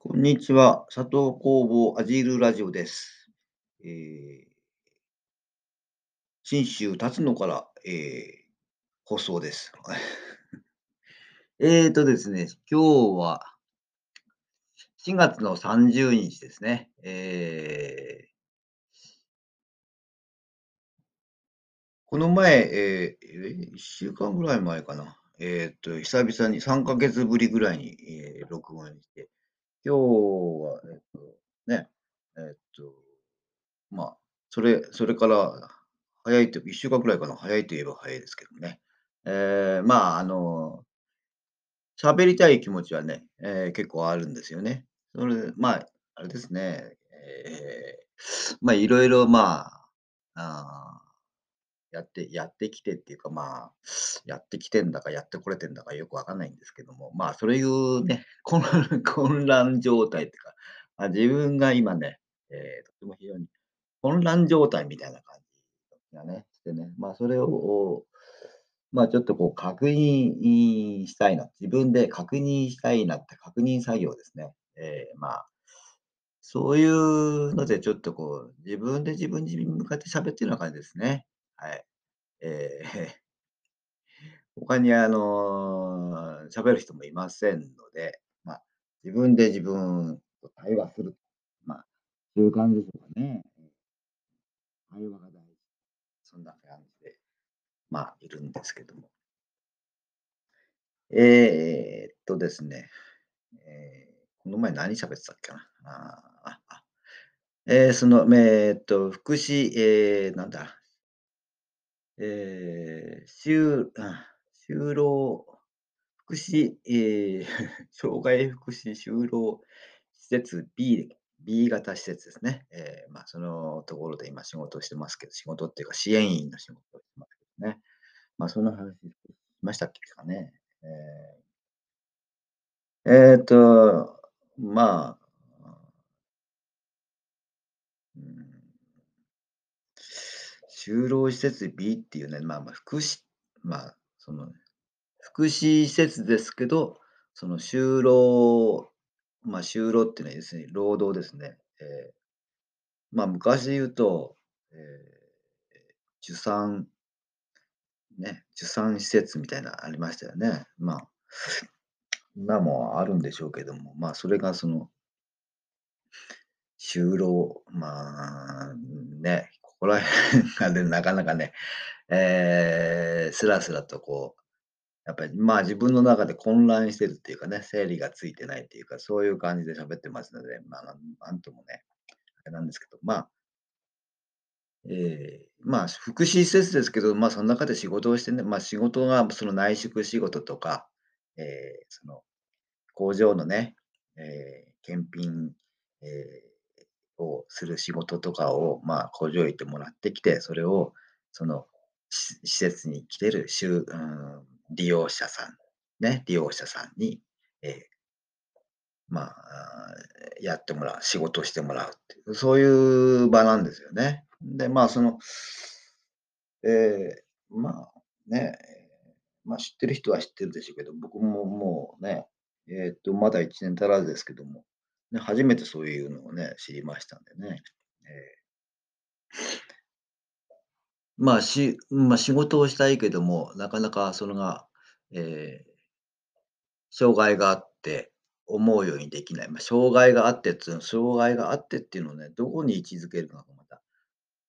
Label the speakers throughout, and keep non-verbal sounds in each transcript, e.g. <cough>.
Speaker 1: こんにちは。佐藤工房アジールラジオです。えー、新州立つのから、えー、放送です。<laughs> えーとですね、今日は4月の30日ですね。えー、この前、えー、1週間ぐらい前かな。えっ、と、久々に3ヶ月ぶりぐらいに、えー、録音して、今日は、えっと、ね、えっと、まあ、それそれから早いと1週間くらいかな、早いと言えば早いですけどね。えー、まあ、あの、喋りたい気持ちはね、えー、結構あるんですよね。それまあ、あれですね、えー、まあ、いろいろ、まあ、あやってやってきてっていうか、まあ、<sniffs> やってきてんだか、やってこれてんだかよくわかんないんですけども、まあ、そういうね、<laughs> 混乱混乱状態っていうか、まあ、自分が今ね、えー、とても非常に混乱状態みたいな感じがね、してね、まあ、それを、まあ、ちょっとこう確認したいな、自分で確認したいなって確認作業ですね。えー、まあ、そういうのでちょっとこう、自分で自分に向かって喋ってるような感じですね。はい。ええ、<laughs> 他にあの、喋る人もいませんので、まあ、自分で自分と対話する。まあ、そういう感じでしょうかね。対話が大事。そんな感じで、まあ、いるんですけども。えー、っとですね、えー、この前何喋ってたっけな。ああ、えー、その、えー、っと、福祉、えー、なんだ、えー、就就労福祉、えー、<laughs> 障害福祉就労施設 B, B 型施設ですね。えー、まあ、そのところで今仕事してますけど、仕事っていうか支援員の仕事をしてますけどね。まあ、その話しましたっけかね。えー、えー、と、まあ、うん就労施設 B っていうね、まあ、まあ、福祉まあ、その、福祉施設ですけど、その就労まあ、就労っていうのはですね、労働ですね。えー、まあ、昔で言うと、えー、受産ね、受産施設みたいなありましたよね。まあ、今もあるんでしょうけども、まあ、それがその就労まあ、ね、ここら辺がね、<laughs> なかなかね、えー、スラスラとこう、やっぱり、まあ、自分の中で混乱してるっていうかね、整理がついてないっていうか、そういう感じで喋ってますので、まあ、なんともね、あれなんですけど、まあ、えー、まあ、福祉施設ですけど、まあ、その中で仕事をしてね、まあ、仕事がその内職仕事とか、えー、その工場のね、えー、検品、えをする仕事とかを、まあ、工場行ってもらってきて、それを、その、施設に来てる、うん、利用者さん、ね、利用者さんに、えー、まあ、やってもらう、仕事してもらうっていう、そういう場なんですよね。で、まあ、その、えー、まあね、まあ、知ってる人は知ってるでしょうけど、僕ももうね、えっと、まだ1年足らずですけども、ね、初めてそういうのをね、知りましたんでね。えー、<laughs> まあ、しまあ、仕事をしたいけども、なかなかそれが、えー、障害があって思うようにできない。まあ、障害があってっていうの障害があってっていうのをね、どこに位置づけるのかがまた、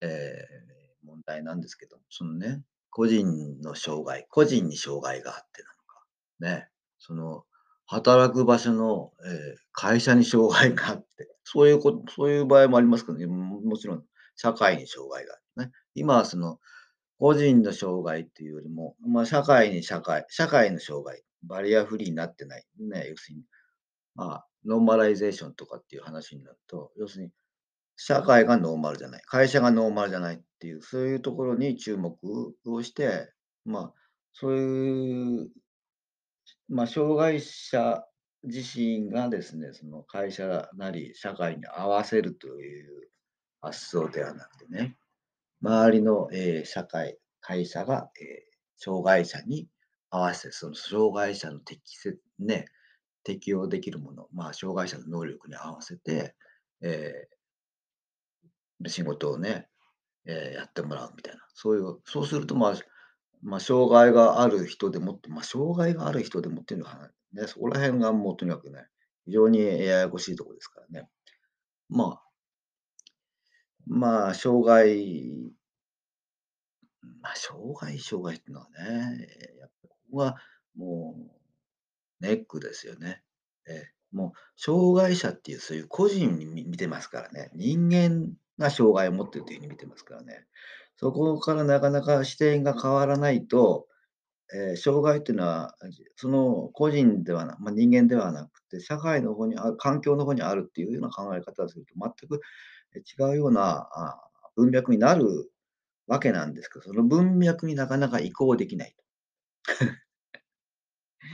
Speaker 1: えー、問題なんですけど、そのね、個人の障害、個人に障害があってなのか、ね、その働く場所の、えー、会社に障害があって、そういうこと、そういう場合もありますけどね、ももちろん社会に障害があるね。今はその、個人の障害っていうよりも、まあ、社会に社会、社会の障害、バリアフリーになってない。ね、要するに、まあ、ノーマライゼーションとかっていう話になると、要するに、社会がノーマルじゃない、会社がノーマルじゃないっていう、そういうところに注目をして、まあ、そういうまあ、障害者自身がですね、その会社なり社会に合わせるという発想ではなくてね、周りの、えー、社会、会社が、えー、障害者に合わせて、その障害者の適切、ね、適用できるもの、まあ、障害者の能力に合わせて、えー、仕事をね、えー、やってもらうみたいな。そういう、そうすると、まあ、ま、障害がある人でもって、ま、障害がある人でもっていうのは、ね、そこら辺がもうとにかくね、非常にややこしいところですからね。まあ、まあ、障害、ま、障害、障害っていうのはね、やっぱここがもうネックですよね。ええ、もう障害者っていうそういう個人に見見てますからね。人間が障害を持ってるという風に見てますからね。そこからなかなか視点が変わらないと、えー障害っていうのは、その個人ではなまあ、人間ではなくて、社会の方にある環境の方にあるっていうような考え方をすると、全く違うような、あ、文脈になるわけなんですけど、その文脈になかなか移行できない。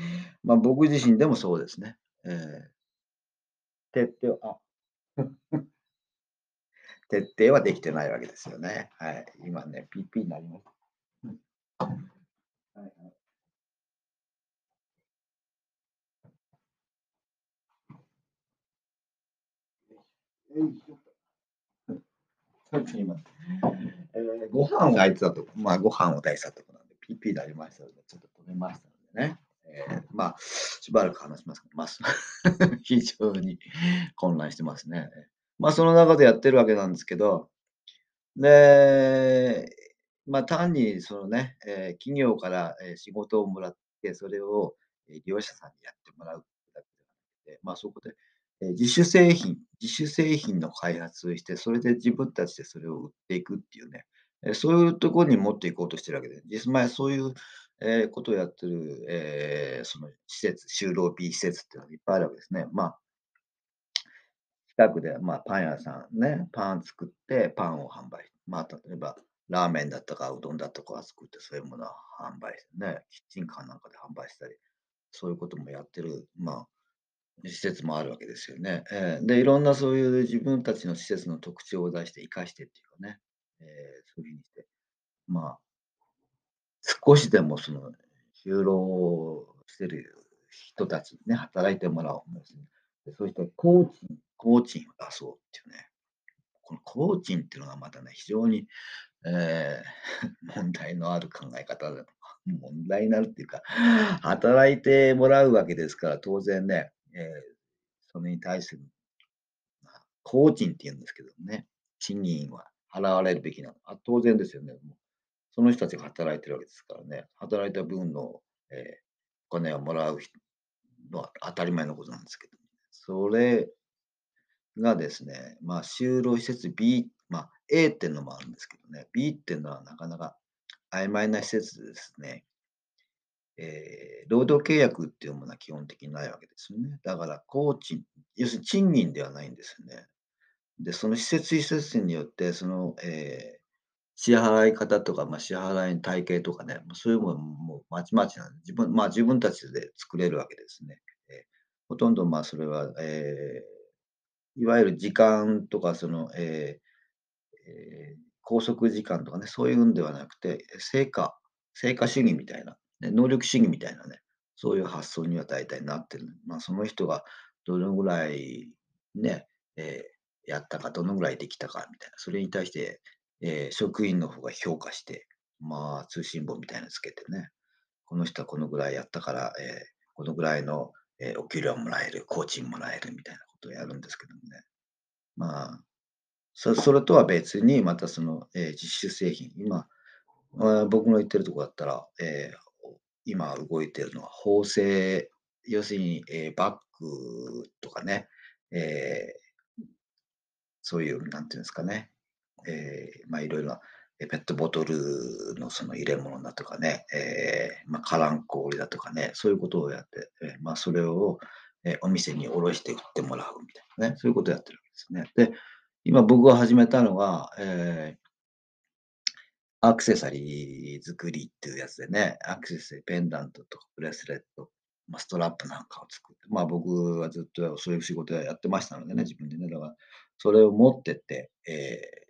Speaker 1: <laughs> まあ、僕自身でもそうですね。ええ、徹底あ、徹底はできてないわけですよね。はい。今ね、PP になります。うん。はいはい。えー、ご飯を炊いてたと、まあ、ご飯を炊いてたとこなんで、PP になりましたので、ちょっと止めましたのでね。えー、まあ、しばらく話しますけど、まあ、<laughs> 非常に混乱してますね。まあ、その中でやってるわけなんですけど、で、まあ、単にそのね、えー企業から、仕事をもらって、それを、利用者さんにやってもらうだけではなくて、まあ、そこで、え、自主製品自主製品の開発をして、それで自分たちでそれを売っていくっていうね、え、そういうところに持っていこうとしてるわけで、実まあ、そういう、えーことをやってる、えーその施設、就労 B 施設っていうのがいっぱいあるわけですね。まあ近くで、まあ、パン屋さんね、パン作ってパンを販売。まあ、例えば、ラーメンだとかうどんだとか作って、そういうものを販売してね、キッチンカーなんかで販売したり、そういうこともやってる、まあ、施設もあるわけですよね。えーで、いろんなそういう自分たちの施設の特徴を出して生かしてっていうかね、えーそういうふうにして、まあ、少しでもその、就労してる人たちにね、働いてもらおう。そうして工賃工賃を出そうっていうね。この工賃っていうのがまたね、非常に、えー <laughs> 問題のある考え方だ。問題になるっていうか、働いてもらうわけですから、当然ね、えーそれに対する、まあ、工賃って言うんですけどね、賃金は払われるべきなの。あ、当然ですよね。もうその人たちが働いてるわけですからね。働いた分の、えーお金をもらうのは当たり前のことなんですけど、それがですね、まあ、就労施設 B、まあ、A っていうのもあるんですけどね、B っていうのはなかなか曖昧な施設でですね、えー労働契約っていうものは基本的にないわけですよね。だから、工賃、要するに賃金ではないんですよね。で、その施設施設によって、その、えー支払い方とか、まあ、支払いの体系とかね、そういうものもまちまちなんで、自分、まあ、自分たちで作れるわけですね。えーほとんど、まあ、それは、えーいわゆる時間とか、その、えーえー拘束時間とかね、そういうんではなくて、成果、成果主義みたいな、ね、能力主義みたいなね、そういう発想には大体なってる。まあ、その人がどのぐらいね、えーやったか、どのぐらいできたかみたいな、それに対して、えー職員の方が評価して、まあ、通信簿みたいなのつけてね、この人はこのぐらいやったから、えーこのぐらいの、えーお給料もらえる、工賃もらえるみたいなことをやるんですけどもね。まあ、それとは別に、またその、えー実習製品、今、僕の言ってるとこだったら、えー今動いてるのは縫製、要するに、えーバッグとかね、えーそういう、なんていうんですかね、えーまあ、いろいろな、ペットボトルのその入れ物だとかね、えーまあ、カランコ折りだとかね、そういうことをやって、え、まあ、それを、え、お店に卸して売ってもらうみたいなね、そういうことをやってるわけですね。で、今僕が始めたのが、えーアクセサリー作りっていうやつでね、アクセサリー、ペンダントとかブレスレット、まあ、ストラップなんかを作って、まあ、僕はずっとそういう仕事をやってましたのでね、自分でね。だから、それを持ってって、えー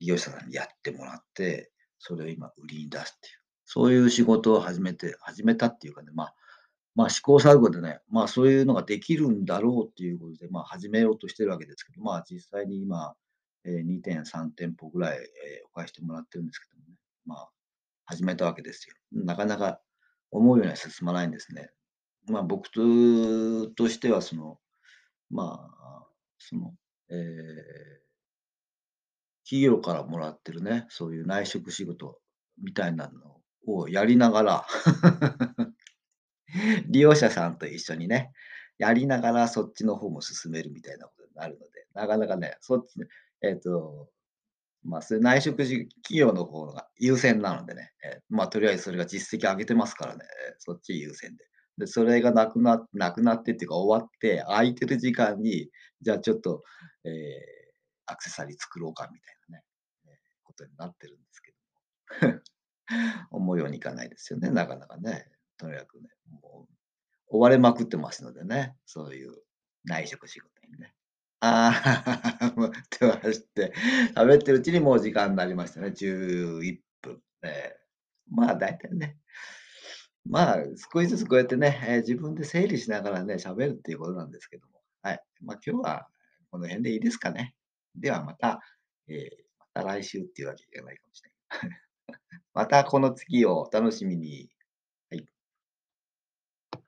Speaker 1: 利用者さんにやってもらって、それを今売りに出すっていう、そういう仕事を始めて始めたっていうかね、まあ、まあ、試行錯誤でね、まあ、そういうのができるんだろうっていうことで、まあ、始めようとしてるわけですけど、まあ、実際に今、えー、2.3店舗ぐらい、え、お返してもらってるんですけどもね、まあ、始めたわけですよ。なかなか思うようには進まないんですね。まあ、僕としては、その、まあ、その、えー企業からもらってるね、そういう内職仕事みたいなのをやりながら <laughs> 利用者さんと一緒にね、やりながらそっちの方も進めるみたいなことになるので、なかなかね、そっちえっと、まあ、そういう内職企業の方が優先なのでね、え、まあ、とりあえずそれが実績上げてますからね、そっち優先で。で、それがなくななくなってっていうか終わって、空いてる時間に、じゃあちょっと、ええ、アクセサリー作ろうかみたいなね、え、ことになってるんですけど。<laughs> 思うようにいかないですよね、なかなかね。とにかくね、もう追われまくってますのでね、そういう内職仕事にね。ああ、もう手を走って、喋ってるうちにもう時間になりましたね、11分。ええ、まあ、大体ね、まあ、少しずつこうやってね、え、自分で整理しながらね、喋るっていうことなんですけども、はい。まあ、今日はこの辺でいいですかね。ではまた、ええ、また来週っていうわけじゃないかもしれない。<laughs> またこの次をお楽しみに。